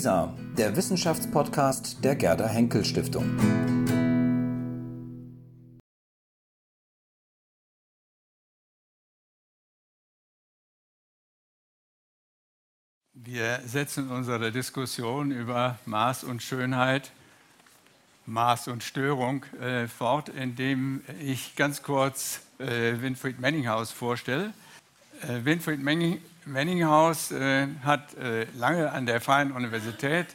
WISA, der Wissenschaftspodcast der Gerda Henkel Stiftung. Wir setzen unsere Diskussion über Maß und Schönheit, Maß und Störung äh, fort, indem ich ganz kurz äh, Winfried Menninghaus vorstelle. Äh, Winfried Menning, Menninghaus äh, hat äh, lange an der Freien Universität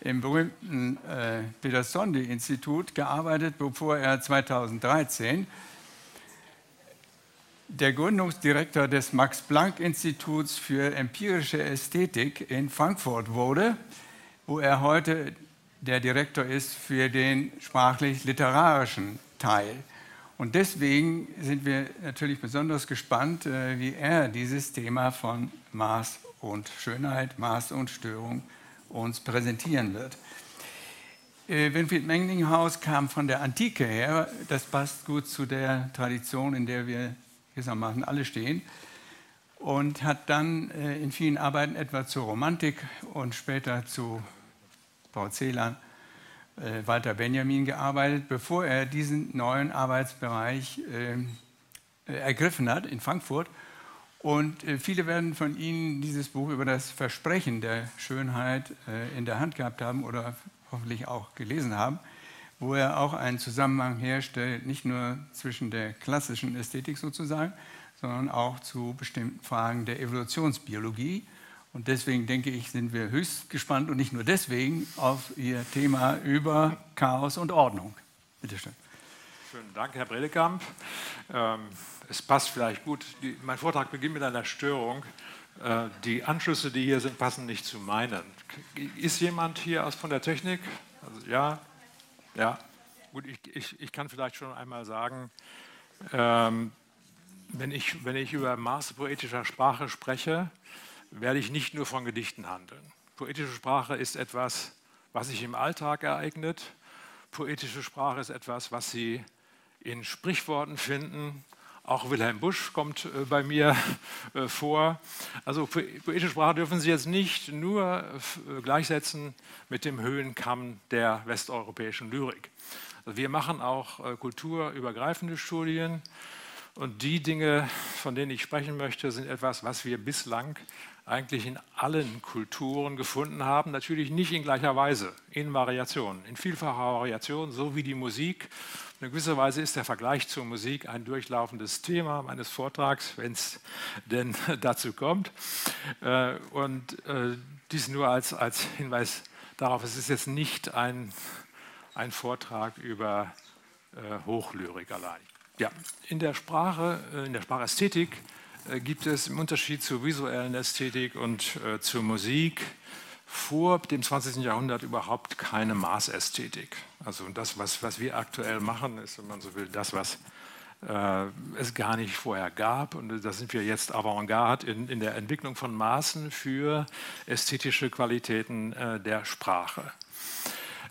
im berühmten äh, Peter-Sondi-Institut gearbeitet, bevor er 2013 der Gründungsdirektor des Max-Planck-Instituts für empirische Ästhetik in Frankfurt wurde, wo er heute der Direktor ist für den sprachlich-literarischen Teil. Und deswegen sind wir natürlich besonders gespannt, äh, wie er dieses Thema von Maß und Schönheit, Maß und Störung uns präsentieren wird. Äh, Winfried Menglinghaus kam von der Antike her. Das passt gut zu der Tradition, in der wir gewissermaßen alle stehen. Und hat dann äh, in vielen Arbeiten etwa zur Romantik und später zu Paul Celan äh, Walter Benjamin gearbeitet, bevor er diesen neuen Arbeitsbereich ähm, äh, ergriffen hat in Frankfurt. Und äh, viele werden von Ihnen dieses Buch über das Versprechen der Schönheit in der Hand gehabt haben oder hoffentlich auch gelesen haben, wo er auch einen Zusammenhang herstellt, nicht nur zwischen der klassischen Ästhetik sozusagen, sondern auch zu bestimmten Fragen der Evolutionsbiologie und deswegen denke ich, sind wir höchst gespannt und nicht nur deswegen auf Ihr Thema über Chaos und Ordnung. Bitte schön. Schönen Dank, Herr Bredekamp. Ähm, es passt vielleicht gut. Die, mein Vortrag beginnt mit einer Störung. Äh, die Anschlüsse, die hier sind, passen nicht zu meinen. Ist jemand hier aus von der Technik? Also, ja, ja. Gut, ich, ich, ich kann vielleicht schon einmal sagen, ähm, wenn, ich, wenn ich über Maß poetischer Sprache spreche, werde ich nicht nur von Gedichten handeln. Poetische Sprache ist etwas, was sich im Alltag ereignet. Poetische Sprache ist etwas, was Sie in Sprichworten finden. Auch Wilhelm Busch kommt äh, bei mir äh, vor. Also poetische Sprache dürfen Sie jetzt nicht nur äh, gleichsetzen mit dem Höhenkamm der westeuropäischen Lyrik. Also wir machen auch kulturübergreifende Studien. Und die Dinge, von denen ich sprechen möchte, sind etwas, was wir bislang eigentlich in allen Kulturen gefunden haben. Natürlich nicht in gleicher Weise, in Variationen, in vielfacher Variation, so wie die Musik. In gewisser Weise ist der Vergleich zur Musik ein durchlaufendes Thema meines Vortrags, wenn es denn dazu kommt. Äh, und äh, dies nur als, als Hinweis darauf, es ist jetzt nicht ein, ein Vortrag über äh, Hochlyrik allein. Ja, in der Sprache, in der Sprachästhetik äh, gibt es im Unterschied zur visuellen Ästhetik und äh, zur Musik vor dem 20. Jahrhundert überhaupt keine Maßästhetik. Also das, was, was wir aktuell machen, ist, wenn man so will, das, was äh, es gar nicht vorher gab. Und da sind wir jetzt Avantgarde in, in der Entwicklung von Maßen für ästhetische Qualitäten äh, der Sprache.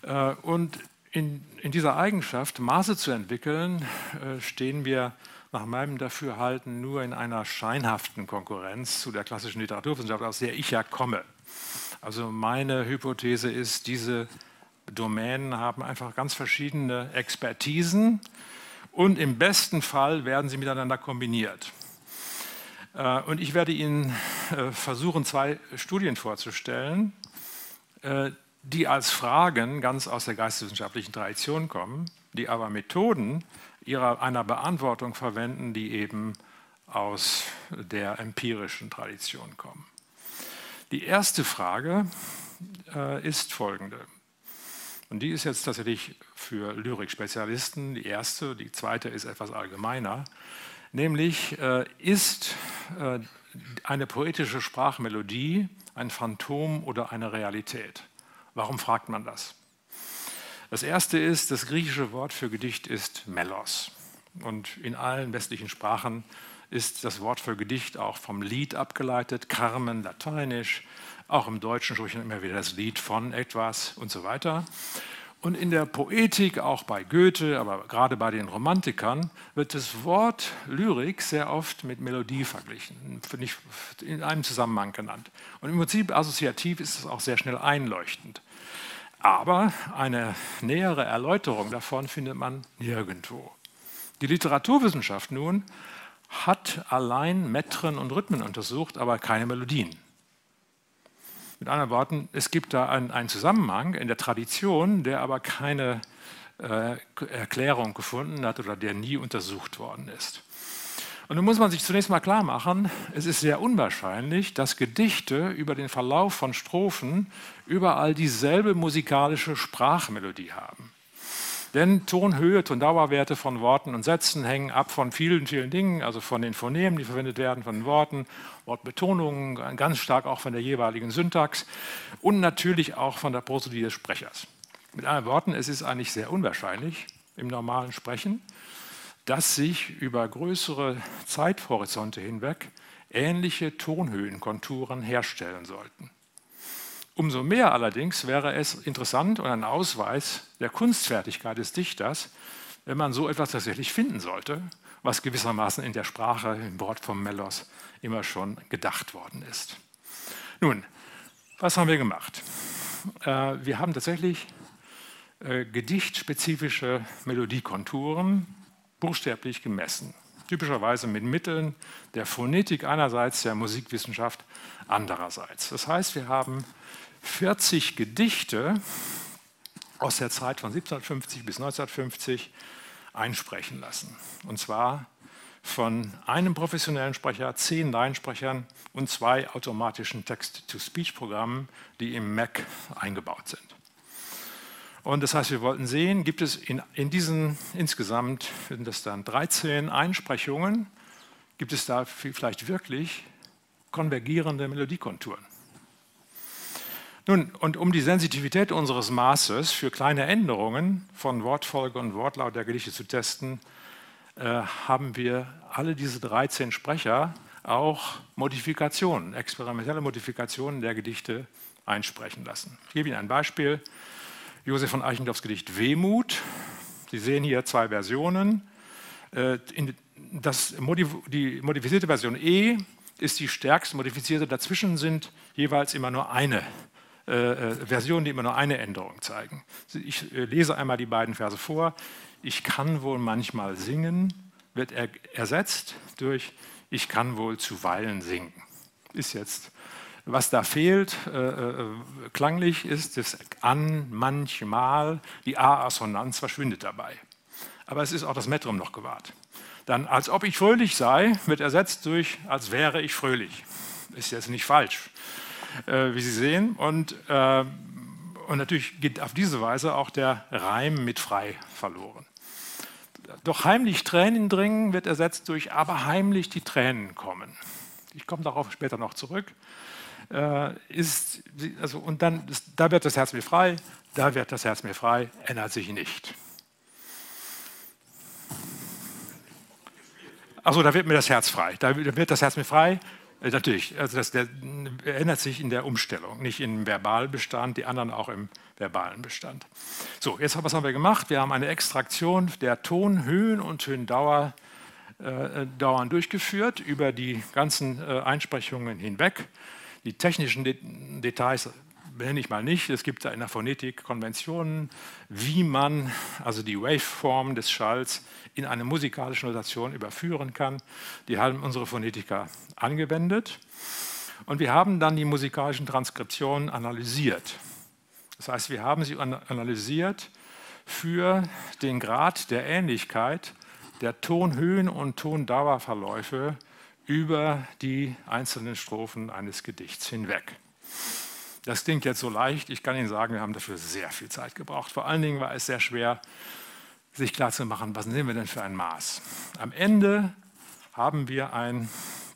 Äh, und in, in, dieser Eigenschaft, Maße zu entwickeln, äh, stehen wir nach meinem Dafürhalten nur in einer scheinhaften Konkurrenz zu der klassischen Literaturwissenschaft, aus der ich ja komme. Also meine Hypothese ist, diese Domänen haben einfach ganz verschiedene Expertisen und im besten Fall werden sie miteinander kombiniert. Äh, und ich werde Ihnen äh, versuchen, zwei Studien vorzustellen, die als Fragen ganz aus der geisteswissenschaftlichen Tradition kommen, die aber Methoden ihrer, einer Beantwortung verwenden, die eben aus der empirischen Tradition kommen. Die erste Frage äh, ist folgende. Und die ist jetzt tatsächlich für Lyrik-Spezialisten die erste, die zweite ist etwas allgemeiner. Nämlich, äh, ist äh, eine poetische Sprachmelodie ein Phantom oder eine Realität? Warum fragt man das? Das erste ist, das griechische Wort für Gedicht ist Melos. Und in allen westlichen Sprachen ist das Wort für Gedicht auch vom Lied abgeleitet, Carmen lateinisch, auch im Deutschen spricht man immer wieder das Lied von etwas und so weiter. Und in der Poetik, auch bei Goethe, aber gerade bei den Romantikern, wird das Wort Lyrik sehr oft mit Melodie verglichen, nicht in einem Zusammenhang genannt. Und im Prinzip assoziativ ist es auch sehr schnell einleuchtend. Aber eine nähere Erläuterung davon findet man nirgendwo. Die Literaturwissenschaft nun hat allein Metren und Rhythmen untersucht, aber keine Melodien. Mit anderen Worten, es gibt da einen, einen Zusammenhang in der Tradition, der aber keine äh, Erklärung gefunden hat oder der nie untersucht worden ist. Und nun muss man sich zunächst mal klar machen, es ist sehr unwahrscheinlich, dass Gedichte über den Verlauf von Strophen überall dieselbe musikalische Sprachmelodie haben. Denn Tonhöhe, Tondauerwerte von Worten und Sätzen hängen ab von vielen, vielen Dingen, also von den Phonemen, die verwendet werden, von Worten, Wortbetonungen, ganz stark auch von der jeweiligen Syntax und natürlich auch von der Prosodie des Sprechers. Mit anderen Worten, es ist eigentlich sehr unwahrscheinlich im normalen Sprechen, dass sich über größere Zeithorizonte hinweg ähnliche Tonhöhenkonturen herstellen sollten. Umso mehr allerdings wäre es interessant und ein Ausweis der Kunstfertigkeit des Dichters, wenn man so etwas tatsächlich finden sollte, was gewissermaßen in der Sprache, im Wort vom Melos, immer schon gedacht worden ist. Nun, was haben wir gemacht? Äh, wir haben tatsächlich äh, gedichtspezifische Melodiekonturen buchstäblich gemessen. Typischerweise mit Mitteln der Phonetik einerseits, der Musikwissenschaft andererseits. Das heißt, wir haben 40 Gedichte aus der Zeit von 1750 bis 1950 einsprechen lassen. Und zwar von einem professionellen Sprecher, zehn Laiensprechern und zwei automatischen Text-to-Speech-Programmen, die im Mac eingebaut sind. Und das heißt, wir wollten sehen, gibt es in, in diesen insgesamt, sind das dann 13 Einsprechungen, gibt es da vielleicht wirklich konvergierende Melodiekonturen? Nun, und um die Sensitivität unseres Maßes für kleine Änderungen von Wortfolge und Wortlaut der Gedichte zu testen, äh, haben wir alle diese 13 Sprecher auch Modifikationen, experimentelle Modifikationen der Gedichte einsprechen lassen. Ich gebe Ihnen ein Beispiel. Josef von Eichendorffs Gedicht Wehmut. Sie sehen hier zwei Versionen. Äh, das, die modifizierte Version E ist die stärkste modifizierte. Dazwischen sind jeweils immer nur eine äh, äh, Versionen, die immer nur eine Änderung zeigen. Ich äh, lese einmal die beiden Verse vor. Ich kann wohl manchmal singen, wird er ersetzt durch Ich kann wohl zuweilen singen. Ist jetzt, was da fehlt, äh, äh, klanglich ist das an, manchmal, die A-Assonanz verschwindet dabei. Aber es ist auch das Metrum noch gewahrt. Dann, als ob ich fröhlich sei, wird ersetzt durch, als wäre ich fröhlich. Ist jetzt nicht falsch äh, wie Sie sehen. Und, äh, und natürlich geht auf diese Weise auch der Reim mit frei verloren. Doch heimlich Tränen dringen wird ersetzt durch aber heimlich die Tränen kommen. Ich komme darauf später noch zurück. Äh, ist, also, und dann, da wird das Herz mir frei, da wird das Herz mir frei, ändert sich nicht. Achso, da wird mir das Herz frei. Da wird das Herz mir frei, natürlich, also das der, ändert sich in der Umstellung, nicht im Verbalbestand, die anderen auch im verbalen Bestand. So, jetzt was haben wir gemacht? Wir haben eine Extraktion der Tonhöhen und Tondauer äh, Dauern durchgeführt über die ganzen äh, Einsprechungen hinweg. Die technischen De Details nenne ich mal nicht. Es gibt da in der Phonetik Konventionen, wie man also die Waveform des Schalls in eine musikalische Notation überführen kann. Die haben unsere Phonetiker angewendet. Und wir haben dann die musikalischen Transkriptionen analysiert. Das heißt, wir haben sie analysiert für den Grad der Ähnlichkeit der Tonhöhen und Tondauerverläufe über die einzelnen Strophen eines Gedichts hinweg. Das klingt jetzt so leicht. Ich kann Ihnen sagen, wir haben dafür sehr viel Zeit gebraucht. Vor allen Dingen war es sehr schwer, sich klarzumachen, was nehmen wir denn für ein Maß. Am Ende haben wir ein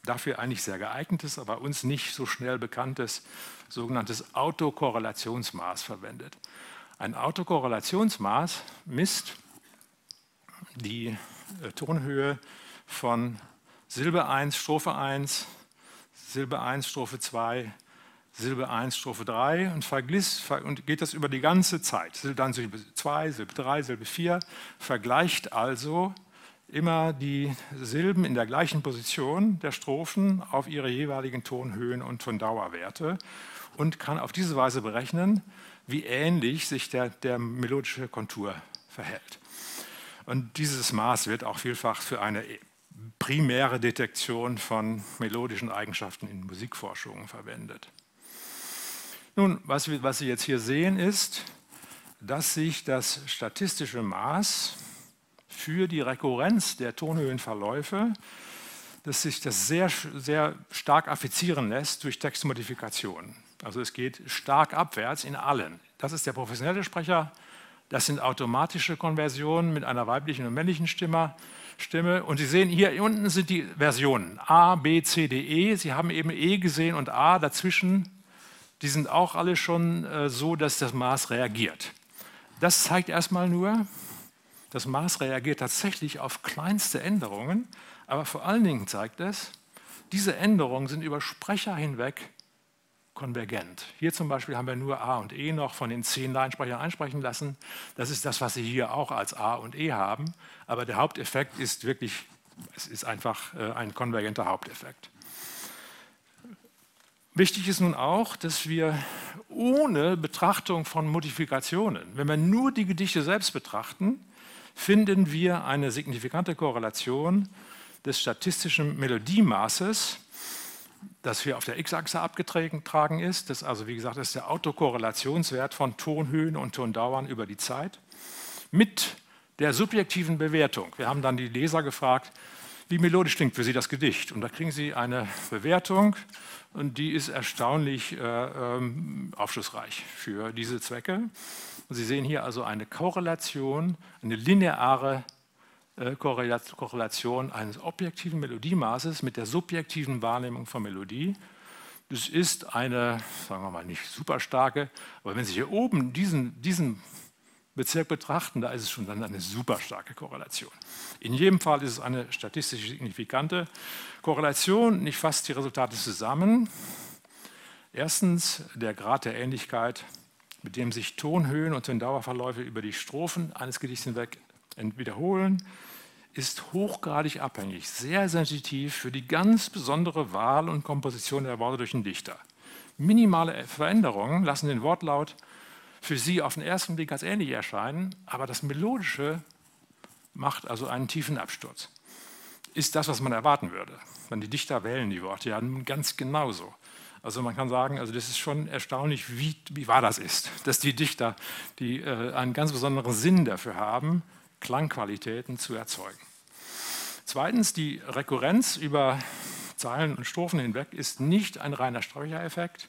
dafür eigentlich sehr geeignetes, aber uns nicht so schnell bekanntes sogenanntes Autokorrelationsmaß verwendet. Ein Autokorrelationsmaß misst die äh, Tonhöhe von Silbe 1, Strophe 1, Silbe 1, Strophe 2, Silbe 1, Strophe 3 und, vergliss, und geht das über die ganze Zeit. Dann Silbe 2, Silbe 3, Silbe 4, vergleicht also immer die Silben in der gleichen Position der Strophen auf ihre jeweiligen Tonhöhen und Tondauerwerte und kann auf diese Weise berechnen, wie ähnlich sich der, der melodische Kontur verhält. Und dieses Maß wird auch vielfach für eine primäre Detektion von melodischen Eigenschaften in Musikforschungen verwendet. Nun, was, was Sie jetzt hier sehen, ist, dass sich das statistische Maß für die Rekurrenz der Tonhöhenverläufe, dass sich das sehr, sehr stark affizieren lässt durch Textmodifikationen. Also es geht stark abwärts in allen. Das ist der professionelle Sprecher. Das sind automatische Konversionen mit einer weiblichen und männlichen Stimme. Stimme. Und Sie sehen hier unten sind die Versionen A, B, C, D, E. Sie haben eben E gesehen und A dazwischen. Die sind auch alle schon äh, so, dass das Maß reagiert. Das zeigt erstmal nur, das Maß reagiert tatsächlich auf kleinste Änderungen, aber vor allen Dingen zeigt es, diese Änderungen sind über Sprecher hinweg konvergent. Hier zum Beispiel haben wir nur A und E noch von den zehn Leinsprechern einsprechen lassen. Das ist das, was Sie hier auch als A und E haben. Aber der Haupteffekt ist wirklich, es ist einfach äh, ein konvergenter Haupteffekt. Wichtig ist nun auch, dass wir ohne Betrachtung von Modifikationen, wenn wir nur die Gedichte selbst betrachten, finden wir eine signifikante Korrelation des statistischen Melodiemaßes das hier auf der X-Achse abgetragen ist. Das also, wie gesagt, ist der Autokorrelationswert von Tonhöhen und Tondauern über die Zeit mit der subjektiven Bewertung. Wir haben dann die Leser gefragt, wie melodisch klingt für Sie das Gedicht? Und da kriegen Sie eine Bewertung und die ist erstaunlich äh, ähm, aufschlussreich für diese Zwecke. Und Sie sehen hier also eine Korrelation, eine lineare äh, Korrelation eines objektiven Melodiemaßes mit der subjektiven Wahrnehmung von Melodie. Das ist eine, sagen wir mal, nicht super starke, aber wenn Sie hier oben diesen, diesen Bezirk betrachten, da ist es schon dann eine super starke Korrelation. In jedem Fall ist es eine statistisch signifikante Korrelation. Ich fasse die Resultate zusammen. Erstens der Grad der Ähnlichkeit, mit dem sich Tonhöhen und Tondauerverläufe über die Strophen eines Gedichts hinweg wiederholen ist hochgradig abhängig, sehr sensitiv für die ganz besondere Wahl und Komposition der Worte durch den Dichter. Minimale Veränderungen lassen den Wortlaut für Sie auf den ersten Blick ganz ähnlich erscheinen, aber das Melodische macht also einen tiefen Absturz. Ist das, was man erwarten würde. Wenn die Dichter wählen die Worte ja ganz genauso. Also man kann sagen, also das ist schon erstaunlich, wie, wie wahr das ist, dass die Dichter die, äh, einen ganz besonderen Sinn dafür haben, Klangqualitäten zu erzeugen. Zweitens, die Rekurrenz über Zeilen und Strophen hinweg ist nicht ein reiner Streichereffekt,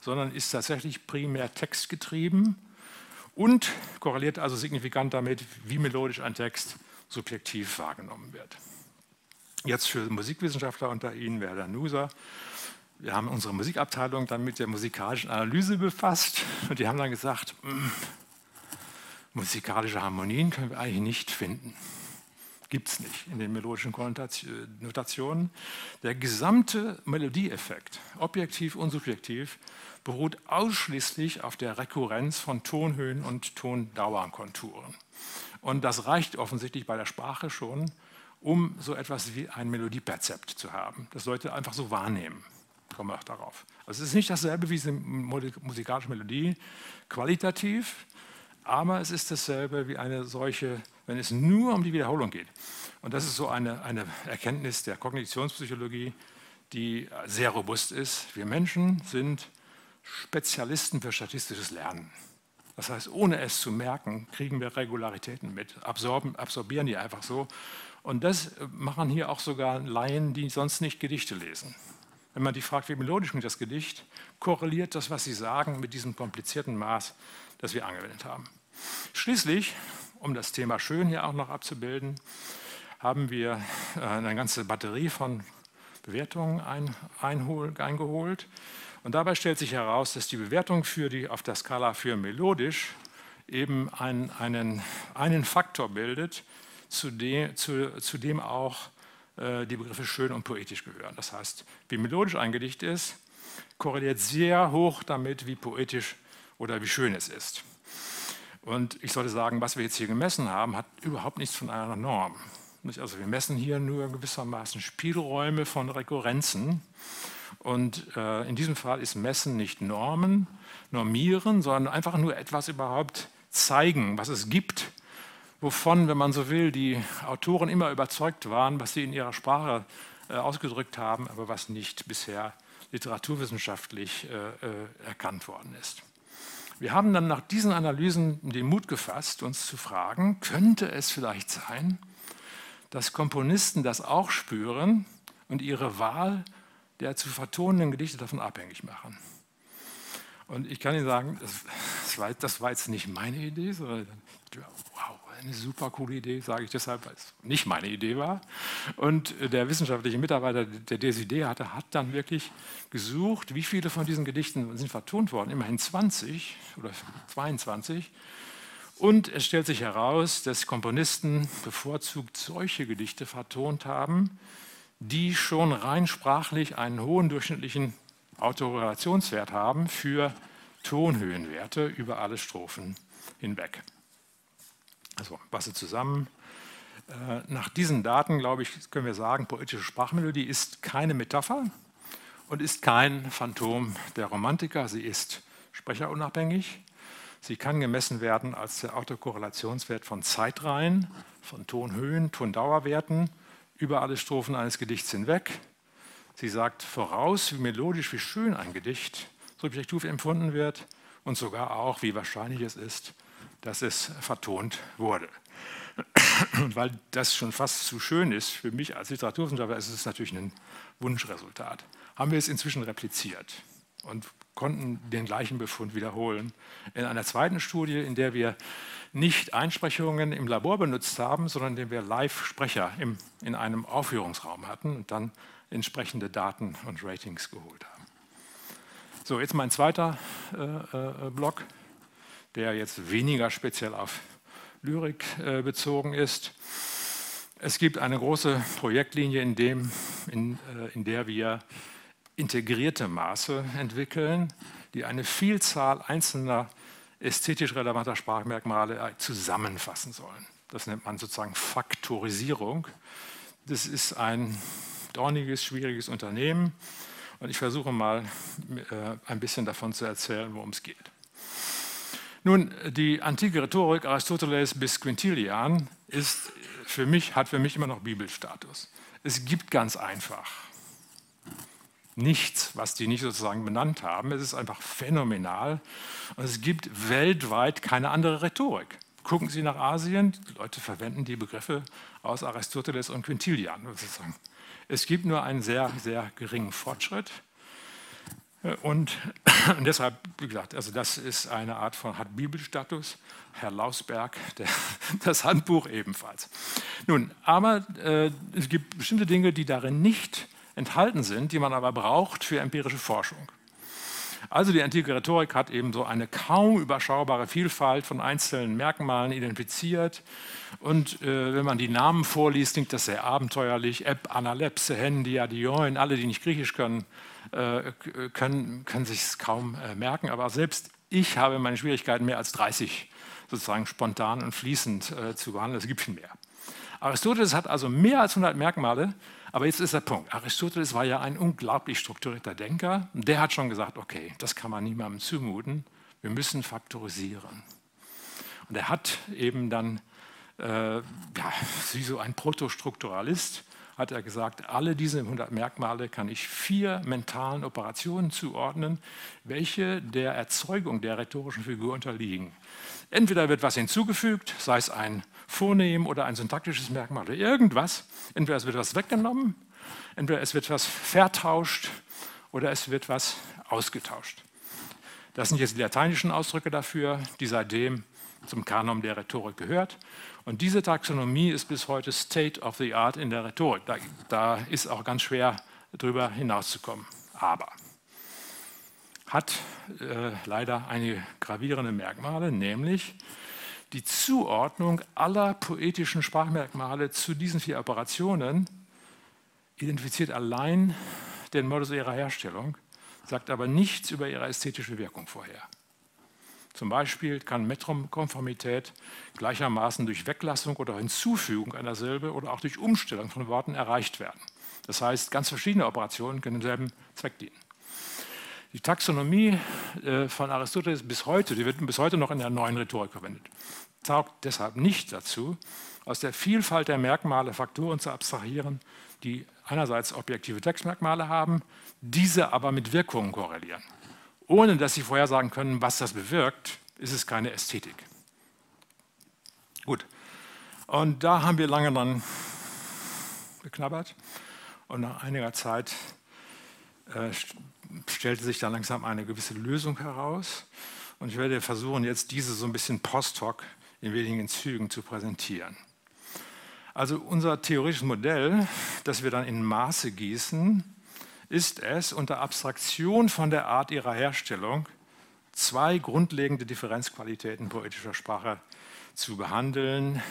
sondern ist tatsächlich primär textgetrieben und korreliert also signifikant damit, wie melodisch ein Text subjektiv wahrgenommen wird. Jetzt für Musikwissenschaftler unter Ihnen wäre der Nuser. Wir haben unsere Musikabteilung dann mit der musikalischen Analyse befasst und die haben dann gesagt, hm, musikalische Harmonien können wir eigentlich nicht finden gibt es nicht in den melodischen Notationen. Der gesamte Melodieeffekt, objektiv und subjektiv, beruht ausschließlich auf der Rekurrenz von Tonhöhen und Tondauerkonturen. Und das reicht offensichtlich bei der Sprache schon, um so etwas wie ein Melodieperzept zu haben, das Leute einfach so wahrnehmen. Kommen wir auch darauf. Also es ist nicht dasselbe wie eine musikalische Melodie, qualitativ, aber es ist dasselbe wie eine solche wenn es nur um die Wiederholung geht. Und das ist so eine, eine Erkenntnis der Kognitionspsychologie, die sehr robust ist. Wir Menschen sind Spezialisten für statistisches Lernen. Das heißt, ohne es zu merken, kriegen wir Regularitäten mit, absorben, absorbieren die einfach so. Und das machen hier auch sogar Laien, die sonst nicht Gedichte lesen. Wenn man die fragt, wie melodisch klingt das Gedicht, korreliert das, was sie sagen, mit diesem komplizierten Maß, das wir angewendet haben. Schließlich um das Thema Schön hier auch noch abzubilden, haben wir äh, eine ganze Batterie von Bewertungen ein, einhol, eingeholt. Und dabei stellt sich heraus, dass die Bewertung für die, auf der Skala für melodisch eben ein, einen, einen Faktor bildet, zu dem, zu, zu dem auch äh, die Begriffe schön und poetisch gehören. Das heißt, wie melodisch ein Gedicht ist, korreliert sehr hoch damit, wie poetisch oder wie schön es ist. Und ich sollte sagen, was wir jetzt hier gemessen haben, hat überhaupt nichts von einer Norm. Also wir messen hier nur gewissermaßen Spielräume von Rekurrenzen. Und äh, in diesem Fall ist Messen nicht Normen, normieren, sondern einfach nur etwas überhaupt zeigen, was es gibt, wovon, wenn man so will, die Autoren immer überzeugt waren, was sie in ihrer Sprache äh, ausgedrückt haben, aber was nicht bisher literaturwissenschaftlich äh, äh, erkannt worden ist. Wir haben dann nach diesen Analysen den Mut gefasst, uns zu fragen, könnte es vielleicht sein, dass Komponisten das auch spüren und ihre Wahl der zu vertonenden Gedichte davon abhängig machen. Und ich kann Ihnen sagen, das war, das war jetzt nicht meine Idee, sondern wow, eine super coole Idee, sage ich deshalb, weil es nicht meine Idee war. Und der wissenschaftliche Mitarbeiter, der diese Idee hatte, hat dann wirklich gesucht, wie viele von diesen Gedichten sind vertont worden. Immerhin 20 oder 22. Und es stellt sich heraus, dass Komponisten bevorzugt solche Gedichte vertont haben, die schon rein sprachlich einen hohen durchschnittlichen Autorelationswert haben für Tonhöhenwerte über alle Strophen hinweg. Also fasse zusammen. Äh, nach diesen Daten, glaube ich, können wir sagen, poetische Sprachmelodie ist keine Metapher und ist kein Phantom der Romantiker. Sie ist sprecherunabhängig, Sie kann gemessen werden als der Autokorrelationswert von Zeitreihen, von Tonhöhen, Tondauerwerten über alle Strophen eines Gedichts hinweg. Sie sagt voraus, wie melodisch, wie schön ein Gedicht subjektiv empfunden wird und sogar auch, wie wahrscheinlich es ist, dass es vertont wurde. Und weil das schon fast zu schön ist für mich als Literaturwissenschaftler, ist es natürlich ein Wunschresultat. Haben wir es inzwischen repliziert und konnten den gleichen Befund wiederholen. In einer zweiten Studie, in der wir nicht Einsprechungen im Labor benutzt haben, sondern in der wir Live-Sprecher in einem Aufführungsraum hatten und dann entsprechende Daten und Ratings geholt haben. So, jetzt mein zweiter äh, äh, Block, der jetzt weniger speziell auf Lyrik äh, bezogen ist. Es gibt eine große Projektlinie, in, dem, in, äh, in der wir integrierte Maße entwickeln, die eine Vielzahl einzelner ästhetisch relevanter Sprachmerkmale zusammenfassen sollen. Das nennt man sozusagen Faktorisierung. Das ist ein dorniges, schwieriges Unternehmen und ich versuche mal äh, ein bisschen davon zu erzählen, worum es geht. Nun, die antike Rhetorik Aristoteles bis Quintilian ist für mich, hat für mich immer noch Bibelstatus. Es gibt ganz einfach nichts, was die nicht sozusagen benannt haben. Es ist einfach phänomenal. Und es gibt weltweit keine andere Rhetorik. Gucken Sie nach Asien, die Leute verwenden die Begriffe aus Aristoteles und Quintilian. Sozusagen. Es gibt nur einen sehr, sehr geringen Fortschritt. Und, und, deshalb, wie gesagt, also das ist eine Art von, hat Bibelstatus. Herr Lausberg, der, das Handbuch ebenfalls. Nun, aber äh, es gibt bestimmte Dinge, die darin nicht enthalten sind, die man aber braucht für empirische Forschung. Also die antike Rhetorik hat eben so eine kaum überschaubare Vielfalt von einzelnen Merkmalen identifiziert. Und äh, wenn man die Namen vorliest, klingt das sehr abenteuerlich. Eb, Analepse, Hendia, Dion, alle, die nicht Griechisch können, äh, können, können sich es kaum äh, merken. Aber selbst ich habe meine Schwierigkeiten, mehr als 30 sozusagen spontan und fließend äh, zu behandeln. Es gibt viel mehr. Aristoteles hat also mehr als 100 Merkmale, aber jetzt ist der Punkt. Aristoteles war ja ein unglaublich strukturierter Denker. Der hat schon gesagt, okay, das kann man niemandem zumuten. Wir müssen faktorisieren. Und er hat eben dann, äh, ja, wie so ein Protostrukturalist, hat er gesagt, alle diese 100 Merkmale kann ich vier mentalen Operationen zuordnen, welche der Erzeugung der rhetorischen Figur unterliegen. Entweder wird was hinzugefügt, sei es ein Vornehmen oder ein syntaktisches Merkmal oder irgendwas. Entweder es wird was weggenommen, entweder es wird was vertauscht oder es wird was ausgetauscht. Das sind jetzt die lateinischen Ausdrücke dafür, die seitdem zum Kanon der Rhetorik gehört. Und diese Taxonomie ist bis heute State of the Art in der Rhetorik. Da, da ist auch ganz schwer darüber hinauszukommen. Aber hat äh, leider einige gravierende Merkmale, nämlich die Zuordnung aller poetischen Sprachmerkmale zu diesen vier Operationen identifiziert allein den Modus ihrer Herstellung, sagt aber nichts über ihre ästhetische Wirkung vorher. Zum Beispiel kann Metrumkonformität gleichermaßen durch Weglassung oder Hinzufügung einer Silbe oder auch durch Umstellung von Worten erreicht werden. Das heißt, ganz verschiedene Operationen können demselben Zweck dienen. Die Taxonomie äh, von Aristoteles bis heute, die wird bis heute noch in der neuen Rhetorik verwendet, taugt deshalb nicht dazu, aus der Vielfalt der Merkmale Faktoren zu abstrahieren, die einerseits objektive Textmerkmale haben, diese aber mit Wirkungen korrelieren. Ohne dass sie vorhersagen können, was das bewirkt, ist es keine Ästhetik. Gut, und da haben wir lange dran geknabbert und nach einiger Zeit äh, stellte sich dann langsam eine gewisse Lösung heraus. Und ich werde versuchen, jetzt diese so ein bisschen post hoc in wenigen Zügen zu präsentieren. Also unser theoretisches Modell, das wir dann in Maße gießen, ist es, unter Abstraktion von der Art ihrer Herstellung zwei grundlegende Differenzqualitäten poetischer Sprache zu behandeln,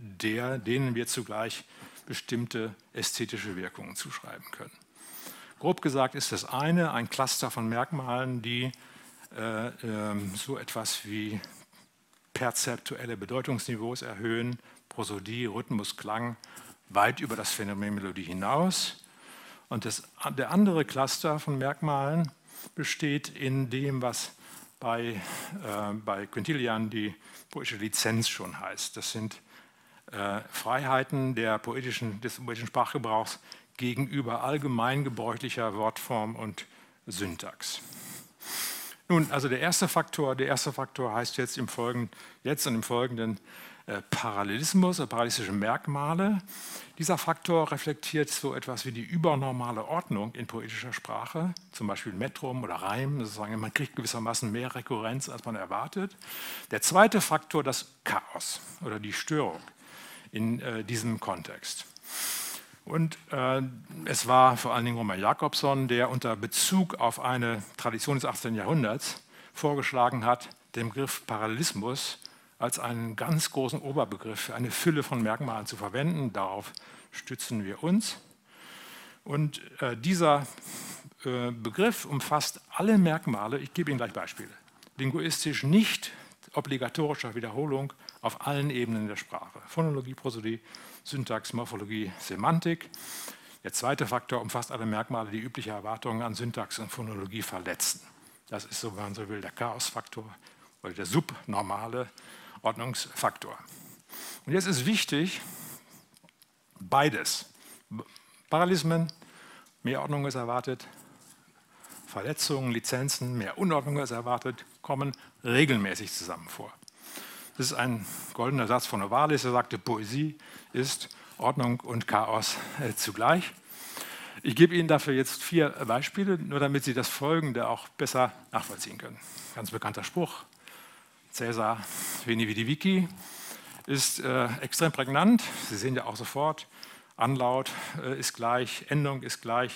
der, denen wir zugleich bestimmte ästhetische Wirkungen zuschreiben können. Grob gesagt ist das eine ein Cluster von Merkmalen, die äh, äh, so etwas wie perzeptuelle Bedeutungsniveaus erhöhen, Prosodie, Rhythmus, Klang, weit über das Phänomen Melodie hinaus. Und das, der andere Cluster von Merkmalen besteht in dem, was bei, äh, bei Quintilian die poetische Lizenz schon heißt. Das sind äh, Freiheiten der poetischen, des poetischen Sprachgebrauchs gegenüber allgemeingebräuchlicher Wortform und Syntax. Nun, also der erste Faktor, der erste Faktor heißt jetzt im Folgenden, jetzt und im Folgenden äh, Parallelismus oder parallelistische Merkmale. Dieser Faktor reflektiert so etwas wie die übernormale Ordnung in poetischer Sprache, zum Beispiel Metrum oder Reim. Sozusagen, man kriegt gewissermaßen mehr Rekurrenz, als man erwartet. Der zweite Faktor, das Chaos oder die Störung in äh, diesem Kontext. Und äh, es war vor allen Dingen Roman Jakobson, der unter Bezug auf eine Tradition des 18. Jahrhunderts vorgeschlagen hat, den Begriff Parallelismus als einen ganz großen Oberbegriff für eine Fülle von Merkmalen zu verwenden. Darauf stützen wir uns. Und äh, dieser äh, Begriff umfasst alle Merkmale, ich gebe Ihnen gleich Beispiele, linguistisch nicht obligatorischer Wiederholung auf allen Ebenen der Sprache. Phonologie, Prosodie, Syntax, Morphologie, Semantik. Der zweite Faktor umfasst alle Merkmale, die übliche Erwartungen an Syntax und Phonologie verletzen. Das ist, so man so will, der Chaosfaktor oder der subnormale Ordnungsfaktor. Und jetzt ist wichtig, beides. Paralysmen, mehr Ordnung ist erwartet, Verletzungen, Lizenzen, mehr Unordnung ist erwartet, kommen regelmäßig zusammen vor. Das ist ein goldener Satz von Novalis, er sagte, Poesie ist Ordnung und Chaos äh, zugleich. Ich gebe Ihnen dafür jetzt vier Beispiele, nur damit Sie das Folgende auch besser nachvollziehen können. Ganz bekannter Spruch, Cäsar Veni Vidi Vici, ist äh, extrem prägnant. Sie sehen ja auch sofort, Anlaut äh, ist gleich, Endung ist gleich,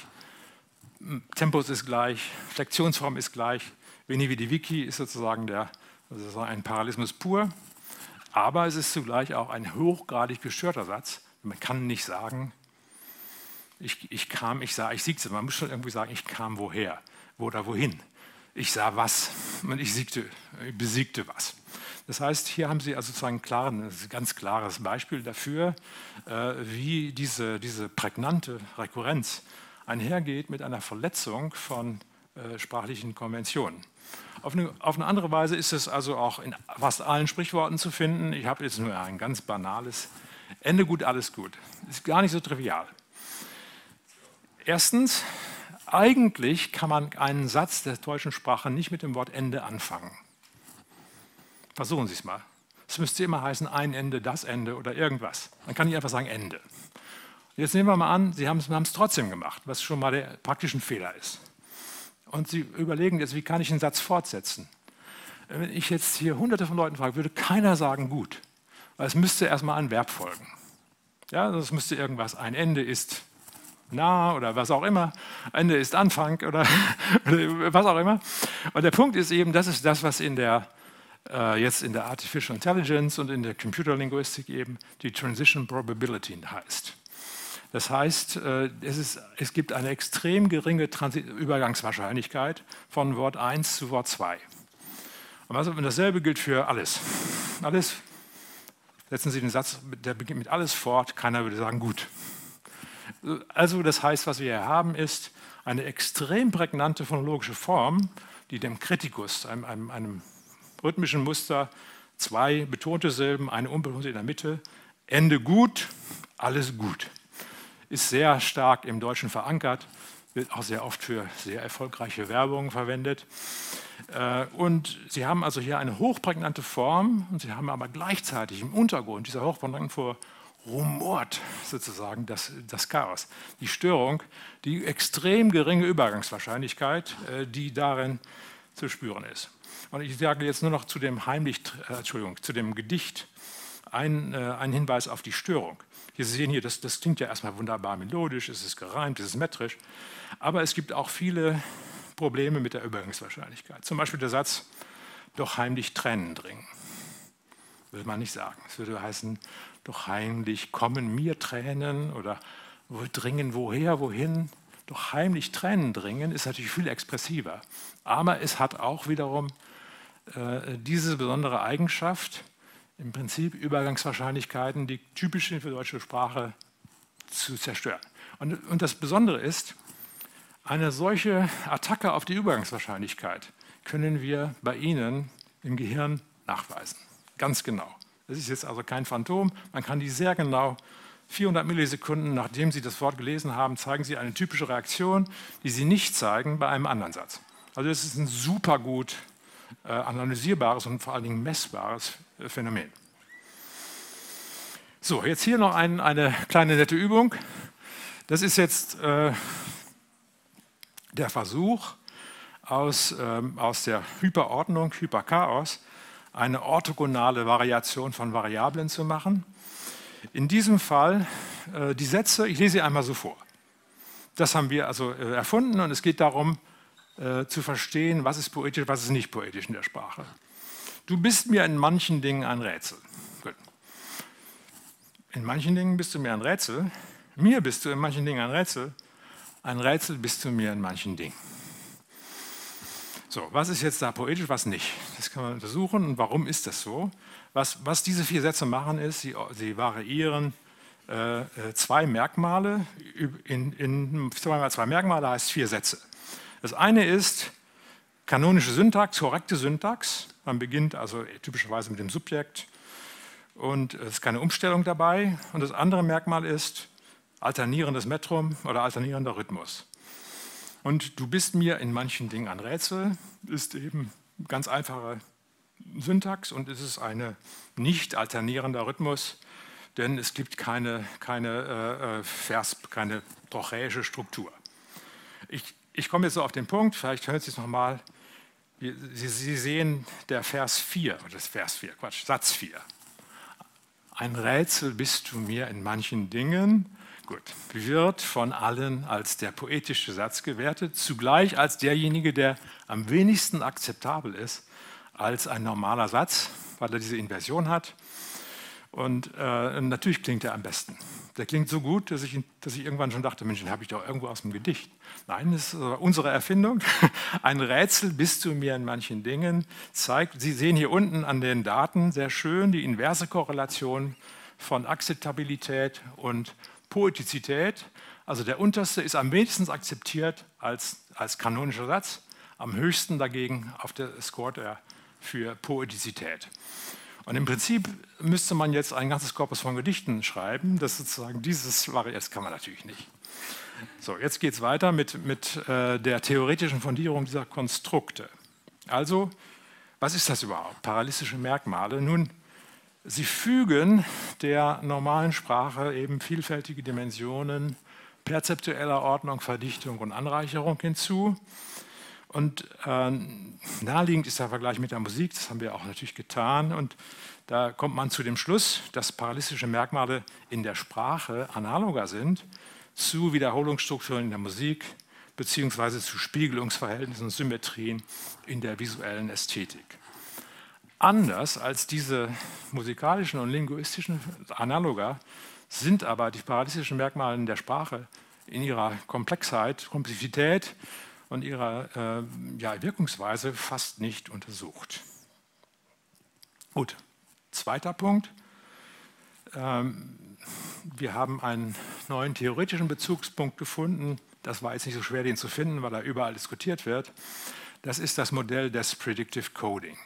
Tempus ist gleich, Flexionsform ist gleich. Veni Vidi Vici ist sozusagen der, also ein Paralysmus pur. Aber es ist zugleich auch ein hochgradig gestörter Satz. Man kann nicht sagen, ich, ich kam, ich sah, ich siegte. Man muss schon irgendwie sagen, ich kam woher, wo oder wohin. Ich sah was und ich siegte, ich besiegte was. Das heißt, hier haben Sie also sozusagen ein ganz klares Beispiel dafür, äh, wie diese, diese prägnante Rekurrenz einhergeht mit einer Verletzung von äh, sprachlichen Konventionen. Auf eine, auf eine, andere Weise ist es also auch in fast allen Sprichworten zu finden. Ich habe jetzt nur ein ganz banales Ende gut, alles gut. Ist gar nicht so trivial. Erstens, eigentlich kann man einen Satz der deutschen Sprache nicht mit dem Wort Ende anfangen. Versuchen Sie es mal. Es müsste immer heißen, ein Ende, das Ende oder irgendwas. Man kann nicht einfach sagen Ende. Jetzt nehmen wir mal an, Sie haben es trotzdem gemacht, was schon mal der praktische Fehler ist und Sie überlegen jetzt, wie kann ich einen Satz fortsetzen? Wenn ich jetzt hier hunderte von Leuten frage, würde keiner sagen gut, weil es müsste erstmal ein Verb folgen. Ja, das müsste irgendwas, ein Ende ist nah oder was auch immer, Ende ist Anfang oder, oder was auch immer. Und der Punkt ist eben, das ist das, was in der, äh, jetzt in der Artificial Intelligence und in der Computerlinguistik eben die Transition Probability heißt. Das heißt, äh, es, ist, es gibt eine extrem geringe Transit Übergangswahrscheinlichkeit von Wort 1 zu Wort 2. Und also, dasselbe gilt für alles. Alles, setzen Sie den Satz, der beginnt mit alles fort, keiner würde sagen gut. Also das heißt, was wir hier haben, ist eine extrem prägnante phonologische Form, die dem Kritikus, einem, einem, einem rhythmischen Muster, zwei betonte Silben, eine unbetonte in der Mitte, Ende gut, alles gut. Ist sehr stark im Deutschen verankert, wird auch sehr oft für sehr erfolgreiche Werbung verwendet. Äh, und Sie haben also hier eine hochprägnante Form und Sie haben aber gleichzeitig im Untergrund dieser hochprägnanten Form rumort sozusagen das, das Chaos, die Störung, die extrem geringe Übergangswahrscheinlichkeit, äh, die darin zu spüren ist. Und ich sage jetzt nur noch zu dem heimlich, äh, Entschuldigung, zu dem Gedicht ein, äh, ein Hinweis auf die Störung. Sie sehen hier, das, das klingt ja erstmal wunderbar melodisch, es ist gereimt, es ist metrisch, aber es gibt auch viele Probleme mit der Übergangswahrscheinlichkeit. Zum Beispiel der Satz, doch heimlich Tränen dringen. Würde man nicht sagen. Es würde heißen, doch heimlich kommen mir Tränen oder wo dringen woher, wohin. Doch heimlich Tränen dringen ist natürlich viel expressiver. Aber es hat auch wiederum äh, diese besondere Eigenschaft, im Prinzip Übergangswahrscheinlichkeiten, die typisch sind für deutsche Sprache, zu zerstören. Und, und das Besondere ist, eine solche Attacke auf die Übergangswahrscheinlichkeit können wir bei Ihnen im Gehirn nachweisen. Ganz genau. Das ist jetzt also kein Phantom. Man kann die sehr genau 400 Millisekunden, nachdem Sie das Wort gelesen haben, zeigen Sie eine typische Reaktion, die Sie nicht zeigen bei einem anderen Satz. Also es ist ein super gut äh, analysierbares und vor allen Dingen messbares Phänomen. So, jetzt hier noch ein, eine kleine nette Übung. Das ist jetzt äh, der Versuch, aus, ähm, aus der Hyperordnung, Hyperchaos, eine orthogonale Variation von Variablen zu machen. In diesem Fall äh, die Sätze, ich lese sie einmal so vor. Das haben wir also äh, erfunden und es geht darum äh, zu verstehen, was ist poetisch, was ist nicht poetisch in der Sprache. Du bist mir in manchen Dingen ein Rätsel. Gut. In manchen Dingen bist du mir ein Rätsel. Mir bist du in manchen Dingen ein Rätsel. Ein Rätsel bist du mir in manchen Dingen. So, was ist jetzt da poetisch, was nicht? Das kann man untersuchen. Und warum ist das so? Was, was diese vier Sätze machen, ist, sie, sie variieren äh, äh zwei Merkmale. In, in zwei, zwei Merkmale heißt vier Sätze. Das eine ist kanonische Syntax, korrekte Syntax. Man beginnt also typischerweise mit dem Subjekt und es ist keine Umstellung dabei. Und das andere Merkmal ist alternierendes Metrum oder alternierender Rhythmus. Und du bist mir in manchen Dingen ein Rätsel, ist eben ganz einfache Syntax und es ist ein nicht alternierender Rhythmus, denn es gibt keine, keine äh, äh, Vers, keine trochäische Struktur. Ich, ich komme jetzt so auf den Punkt, vielleicht hören Sie es nochmal. Sie, Sie sehen der Vers 4, oder das Vers 4, Quatsch, Satz 4. Ein Rätsel bist du mir in manchen Dingen, Gut, wird von allen als der poetische Satz gewertet, zugleich als derjenige, der am wenigsten akzeptabel ist als ein normaler Satz, weil er diese Inversion hat. Und äh, natürlich klingt er am besten. Der klingt so gut, dass ich, dass ich irgendwann schon dachte, Mensch, den habe ich doch irgendwo aus dem Gedicht. Nein, das ist unsere Erfindung. Ein Rätsel bist du mir in manchen Dingen zeigt. Sie sehen hier unten an den Daten sehr schön die inverse Korrelation von Akzeptabilität und Poetizität, also der unterste ist am wenigsten akzeptiert als, als kanonischer Satz, am höchsten dagegen auf der Score für Poetizität. Und im Prinzip müsste man jetzt ein ganzes Korpus von Gedichten schreiben, das sozusagen dieses Varianz kann man natürlich nicht. So, jetzt geht es weiter mit, mit äh, der theoretischen Fundierung dieser Konstrukte. Also, was ist das überhaupt? Paralystische Merkmale. Nun, Sie fügen der normalen Sprache eben vielfältige Dimensionen perzeptueller Ordnung, Verdichtung und Anreicherung hinzu. Und äh, naheliegend ist der Vergleich mit der Musik, das haben wir auch natürlich getan. Und da kommt man zu dem Schluss, dass paralystische Merkmale in der Sprache analoger sind zu Wiederholungsstrukturen in der Musik beziehungsweise zu Spiegelungsverhältnissen und Symmetrien in der visuellen Ästhetik anders als diese musikalischen und linguistischen Analoga sind aber die paralysischen Merkmale der Sprache in ihrer Komplexheit, Komplexität und ihrer äh, ja, Wirkungsweise fast nicht untersucht. Gut, zweiter Punkt. Ähm, wir haben einen neuen theoretischen Bezugspunkt gefunden. Das war jetzt nicht so schwer, den zu finden, weil er überall diskutiert wird. Das ist das Modell des Predictive Coding.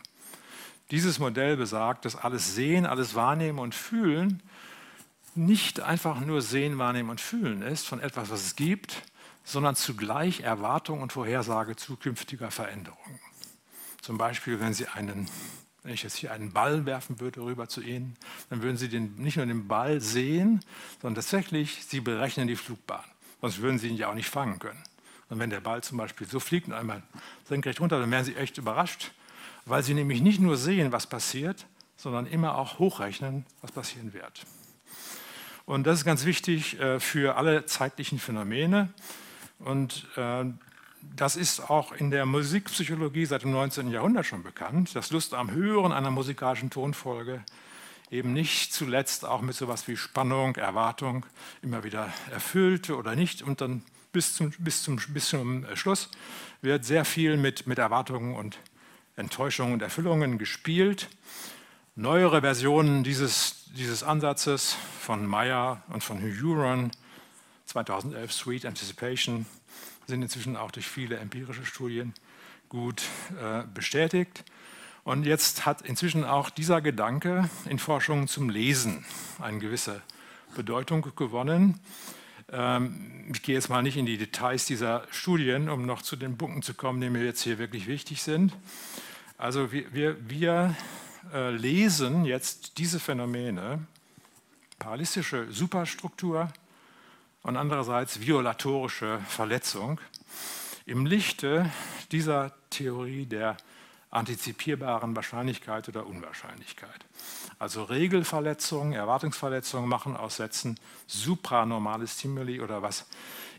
Dieses Modell besagt, dass alles Sehen, alles Wahrnehmen und Fühlen nicht einfach nur Sehen, Wahrnehmen und Fühlen ist von etwas, was es gibt, sondern zugleich Erwartung und Vorhersage zukünftiger Veränderungen. Zum Beispiel, wenn Sie einen, wenn ich jetzt hier einen Ball werfen würde rüber zu Ihnen, dann würden Sie den, nicht nur den Ball sehen, sondern tatsächlich, Sie berechnen die Flugbahn. Sonst würden Sie ihn ja auch nicht fangen können. Und wenn der Ball zum Beispiel so fliegt und einmal senkrecht runter, dann wären Sie echt überrascht, weil Sie nämlich nicht nur sehen, was passiert, sondern immer auch hochrechnen, was passieren wird. Und das ist ganz wichtig äh, für alle zeitlichen Phänomene. Und äh, das ist auch in der Musikpsychologie seit dem 19. Jahrhundert schon bekannt, dass Lust am Hören einer musikalischen Tonfolge eben nicht zuletzt auch mit sowas wie Spannung, Erwartung immer wieder erfüllte oder nicht und dann bis zum, bis zum, bis zum Schluss wird sehr viel mit, mit Erwartungen und Enttäuschungen und Erfüllungen gespielt. Neuere Versionen dieses, dieses Ansatzes von Meyer und von Huron, 2011 Sweet Anticipation, sind inzwischen auch durch viele empirische Studien gut äh, bestätigt. Und jetzt hat inzwischen auch dieser Gedanke in Forschungen zum Lesen eine gewisse Bedeutung gewonnen. Ähm, ich gehe jetzt mal nicht in die Details dieser Studien, um noch zu den Punkten zu kommen, die mir jetzt hier wirklich wichtig sind. Also wir, wir, wir äh, lesen jetzt diese Phänomene, paralystische Superstruktur und andererseits violatorische Verletzung, im Lichte dieser Theorie der antizipierbaren Wahrscheinlichkeit oder Unwahrscheinlichkeit. Also Regelverletzungen, Erwartungsverletzungen machen aus Sätzen supranormale Stimuli oder was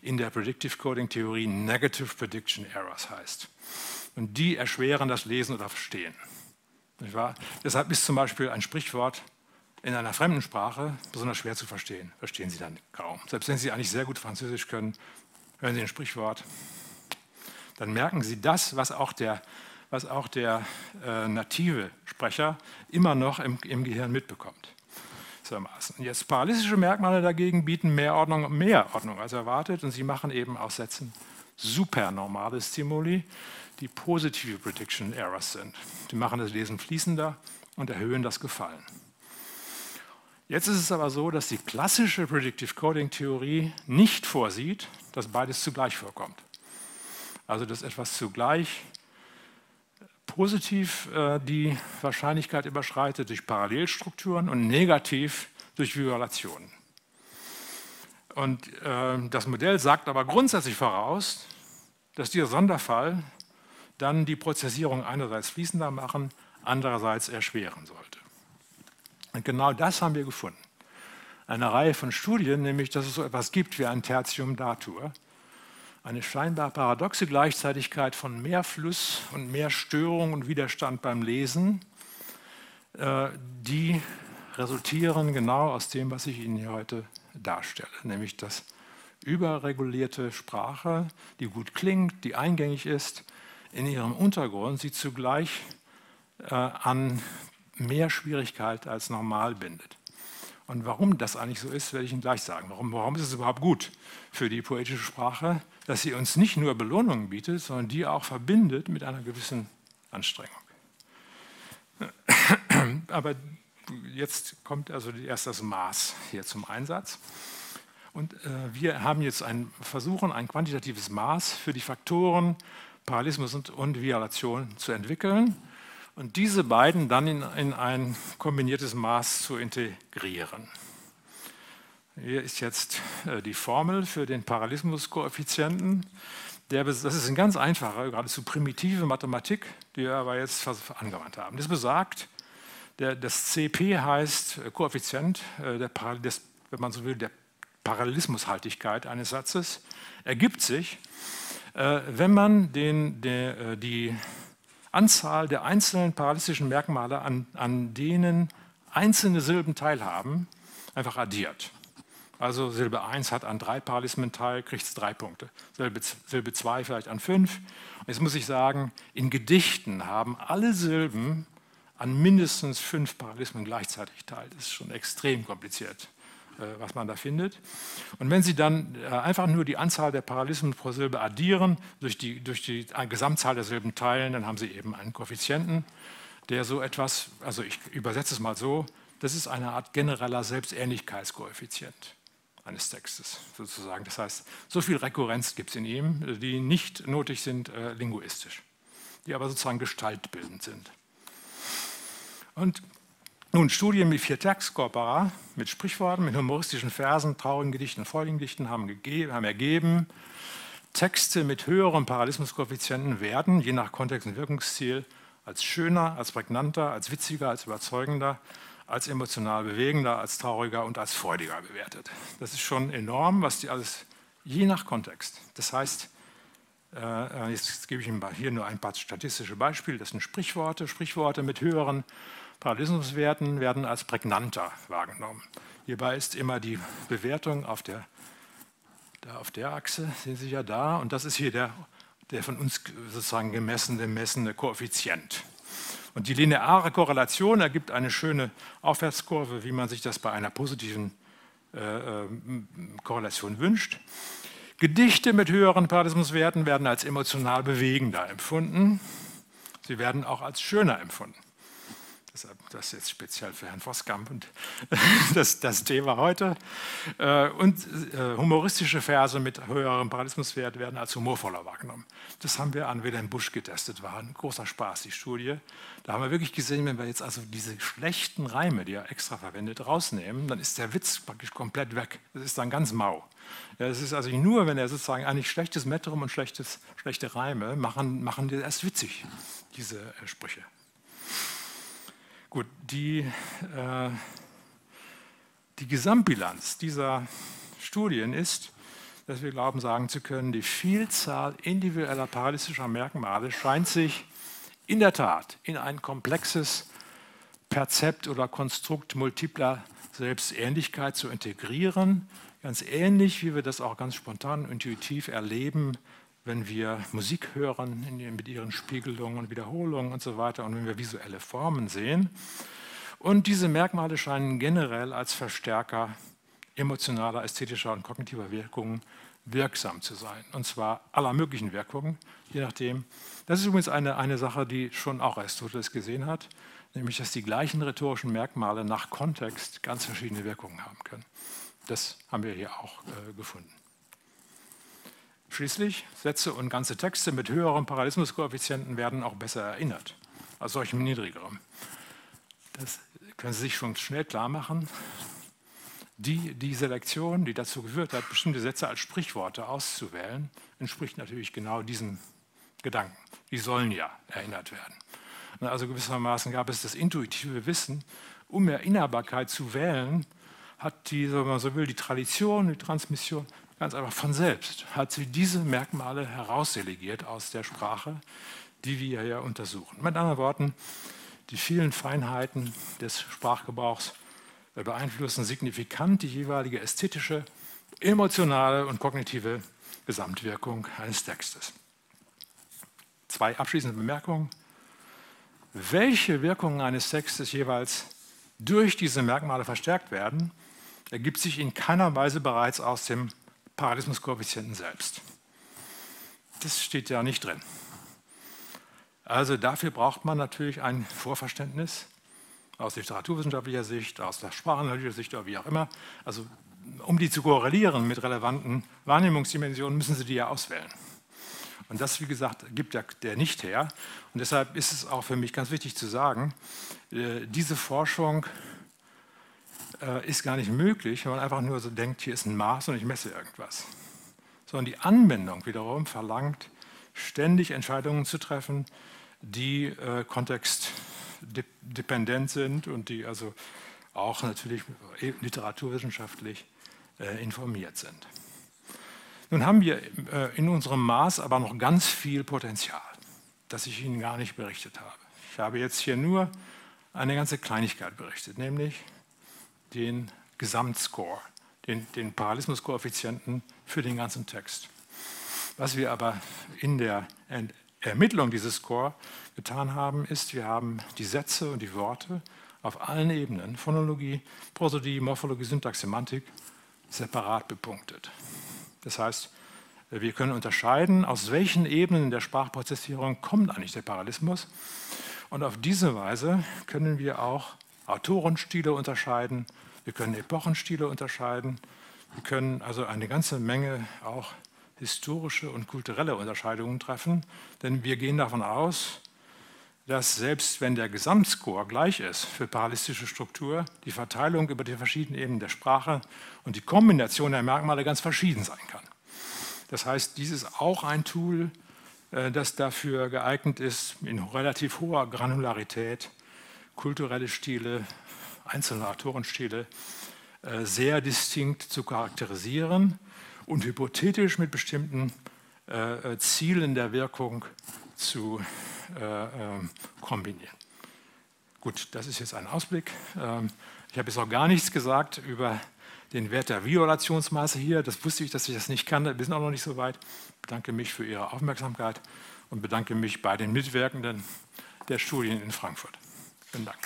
in der Predictive Coding Theorie Negative Prediction Errors heißt. Und die erschweren das Lesen oder Verstehen. Deshalb ist zum Beispiel ein Sprichwort in einer fremden Sprache besonders schwer zu verstehen. Verstehen Sie dann kaum. Selbst wenn Sie eigentlich sehr gut Französisch können, hören Sie ein Sprichwort, dann merken Sie das, was auch der, was auch der äh, native Sprecher immer noch im, im Gehirn mitbekommt. Und jetzt paralystische Merkmale dagegen bieten mehr Ordnung, mehr Ordnung als erwartet und sie machen eben aus Sätzen supernormale Stimuli, die positive Prediction Errors sind. Die machen das Lesen fließender und erhöhen das Gefallen. Jetzt ist es aber so, dass die klassische Predictive Coding Theorie nicht vorsieht, dass beides zugleich vorkommt. Also dass etwas zugleich positiv äh, die Wahrscheinlichkeit überschreitet durch Parallelstrukturen und negativ durch Violationen. Und äh, das Modell sagt aber grundsätzlich voraus, dass dieser Sonderfall dann die Prozessierung einerseits fließender machen, andererseits erschweren sollte. Und genau das haben wir gefunden. Eine Reihe von Studien, nämlich dass es so etwas gibt wie ein Tertium Datur, eine scheinbar paradoxe Gleichzeitigkeit von mehr Fluss und mehr Störung und Widerstand beim Lesen, äh, die resultieren genau aus dem, was ich Ihnen hier heute darstelle, nämlich dass überregulierte Sprache, die gut klingt, die eingängig ist, in ihrem Untergrund sie zugleich äh, an mehr Schwierigkeit als normal bindet. Und warum das eigentlich so ist, werde ich Ihnen gleich sagen. Warum, warum ist es überhaupt gut für die poetische Sprache, dass sie uns nicht nur Belohnungen bietet, sondern die auch verbindet mit einer gewissen Anstrengung. Aber jetzt kommt also erst das Maß hier zum Einsatz. Und äh, wir haben jetzt ein, versuchen, ein quantitatives Maß für die Faktoren Parallelismus und, und Violation zu entwickeln und diese beiden dann in, in ein kombiniertes Maß zu integrieren. Hier ist jetzt äh, die Formel für den Parallelismuskoeffizienten. das ist eine ganz einfache, geradezu primitive Mathematik, die wir aber jetzt angewandt haben. Das besagt, der, das CP heißt äh, Koeffizient, äh, der, des, wenn man so will, der Parallelismushaltigkeit eines Satzes, ergibt sich, wenn man den, der, die Anzahl der einzelnen parallelistischen Merkmale, an, an denen einzelne Silben teilhaben, einfach addiert. Also Silbe 1 hat an drei Paralysmen teil, kriegt es drei Punkte. Silbe, Silbe 2 vielleicht an fünf. Und jetzt muss ich sagen, in Gedichten haben alle Silben an mindestens fünf Paralysmen gleichzeitig teil. Das ist schon extrem kompliziert, was man da findet. Und wenn Sie dann äh, einfach nur die Anzahl der Paralysmen pro Silbe addieren, durch die, durch die Gesamtzahl der Silben teilen, dann haben Sie eben einen Koeffizienten, der so etwas, also ich übersetze es mal so, das ist eine Art genereller Selbstähnlichkeitskoeffizient eines Textes sozusagen. Das heißt, so viel Rekurrenz gibt es in ihm, die nicht notig sind äh, linguistisch, die aber sozusagen gestaltbildend sind. Und nun, Studien mit vier Textkorpora, mit Sprichworten, mit humoristischen Versen, traurigen Gedichten, freudigen Gedichten haben, gegeben, haben ergeben, Texte mit höherem Paralysmuskoeffizienten werden, je nach Kontext und Wirkungsziel, als schöner, als prägnanter, als witziger, als überzeugender als emotional bewegender, als trauriger und als freudiger bewertet. Das ist schon enorm, was die alles, je nach Kontext. Das heißt, äh, jetzt gebe ich Ihnen hier nur ein paar statistische Beispiele. Das sind Sprichworte. Sprichworte mit höheren Paralysmuswerten werden als prägnanter wahrgenommen. Hierbei ist immer die Bewertung auf der, da auf der Achse, sehen Sie ja da, und das ist hier der, der von uns sozusagen gemessene, messende Koeffizient. Und die lineare Korrelation ergibt eine schöne Aufwärtskurve, wie man sich das bei einer positiven äh, äh, Korrelation wünscht. Gedichte mit höheren Paradigmuswerten werden als emotional bewegender empfunden. Sie werden auch als schöner empfunden. Deshalb das jetzt speziell für Herrn Voskamp und das, das Thema heute. Äh, und äh, humoristische Verse mit höherem Paradigmuswert werden als humorvoller wahrgenommen. Das haben wir an Wilhelm Busch getestet, war ein großer Spaß, die Studie. Da haben wir wirklich gesehen, wenn wir jetzt also diese schlechten Reime, die er extra verwendet, rausnehmen, dann ist der Witz praktisch komplett weg. Das ist dann ganz mau. Ja, es ist also nur, wenn er sozusagen eigentlich schlechtes Metrum und schlechtes, schlechte Reime machen, machen die erst witzig, diese äh, Sprüche. Gut, die, äh, die Gesamtbilanz dieser Studien ist, dass wir glauben, sagen zu können, die Vielzahl individueller paralystischer Merkmale scheint sich in der Tat in ein komplexes Perzept oder Konstrukt multipler Selbstähnlichkeit zu integrieren, ganz ähnlich wie wir das auch ganz spontan und intuitiv erleben wenn wir Musik hören mit ihren Spiegelungen und Wiederholungen und so weiter und wenn wir visuelle Formen sehen. Und diese Merkmale scheinen generell als Verstärker emotionaler, ästhetischer und kognitiver Wirkungen wirksam zu sein. Und zwar aller möglichen Wirkungen, je nachdem. Das ist übrigens eine, eine Sache, die schon auch Aristoteles gesehen hat, nämlich dass die gleichen rhetorischen Merkmale nach Kontext ganz verschiedene Wirkungen haben können. Das haben wir hier auch äh, gefunden. Schließlich, Sätze und ganze Texte mit höherem Parallelismuskoeffizienten werden auch besser erinnert als solche mit niedrigerem. Das können Sie sich schon schnell klar machen. Die, die Selektion, die dazu geführt hat, bestimmte Sätze als Sprichworte auszuwählen, entspricht natürlich genau diesem Gedanken. Die sollen ja erinnert werden. Also gewissermaßen gab es das intuitive Wissen, um Erinnerbarkeit zu wählen, hat die, wenn man so will, die Tradition, die Transmission Ganz einfach von selbst hat sie diese Merkmale herausdelegiert aus der Sprache, die wir ja untersuchen. Mit anderen Worten, die vielen Feinheiten des Sprachgebrauchs beeinflussen signifikant die jeweilige ästhetische, emotionale und kognitive Gesamtwirkung eines Textes. Zwei abschließende Bemerkungen. Welche Wirkungen eines Textes jeweils durch diese Merkmale verstärkt werden, ergibt sich in keiner Weise bereits aus dem Parallelismuskoeffizienten selbst. Das steht ja nicht drin. Also dafür braucht man natürlich ein Vorverständnis aus literaturwissenschaftlicher Sicht, aus der sprachanalytischer Sicht oder wie auch immer. Also um die zu korrelieren mit relevanten Wahrnehmungsdimensionen, müssen Sie die ja auswählen. Und das, wie gesagt, gibt der, der nicht her. Und deshalb ist es auch für mich ganz wichtig zu sagen, äh, diese Forschung äh, ist gar nicht möglich, wenn man einfach nur so denkt, hier ist ein Maß und ich messe irgendwas. Sondern die Anwendung wiederum verlangt, ständig Entscheidungen zu treffen, die äh, kontextdependent sind und die also auch natürlich literaturwissenschaftlich äh, informiert sind. Nun haben wir äh, in unserem Maß aber noch ganz viel Potenzial, das ich Ihnen gar nicht berichtet habe. Ich habe jetzt hier nur eine ganze Kleinigkeit berichtet, nämlich den Gesamtscore, den, den Parallelismuskoeffizienten für den ganzen Text. Was wir aber in der Ermittlung dieses Score getan haben, ist, wir haben die Sätze und die Worte auf allen Ebenen, Phonologie, Prosodie, Morphologie, Syntax, Semantik, separat bepunktet. Das heißt, wir können unterscheiden, aus welchen Ebenen der Sprachprozessierung kommt eigentlich der Parallelismus. Und auf diese Weise können wir auch Autorenstile unterscheiden, wir können Epochenstile unterscheiden, wir können also eine ganze Menge auch historische und kulturelle Unterscheidungen treffen, denn wir gehen davon aus, dass selbst wenn der Gesamtscore gleich ist für parallelistische Struktur, die Verteilung über die verschiedenen Ebenen der Sprache und die Kombination der Merkmale ganz verschieden sein kann. Das heißt, dies ist auch ein Tool, äh, das dafür geeignet ist, in relativ hoher Granularität kulturelle Stile, einzelne Autorenstile äh, sehr distinkt zu charakterisieren und hypothetisch mit bestimmten äh, Zielen der Wirkung zu ähm, kombinieren. Gut, das ist jetzt ein Ausblick. Ähm, ich habe jetzt auch gar nichts gesagt über den Wert der Violationsmaße hier. Das wusste ich, dass ich das nicht kann. Wir sind auch noch nicht so weit. Ich bedanke mich für Ihre Aufmerksamkeit und bedanke mich bei den Mitwirkenden der Studien in Frankfurt. Vielen Dank.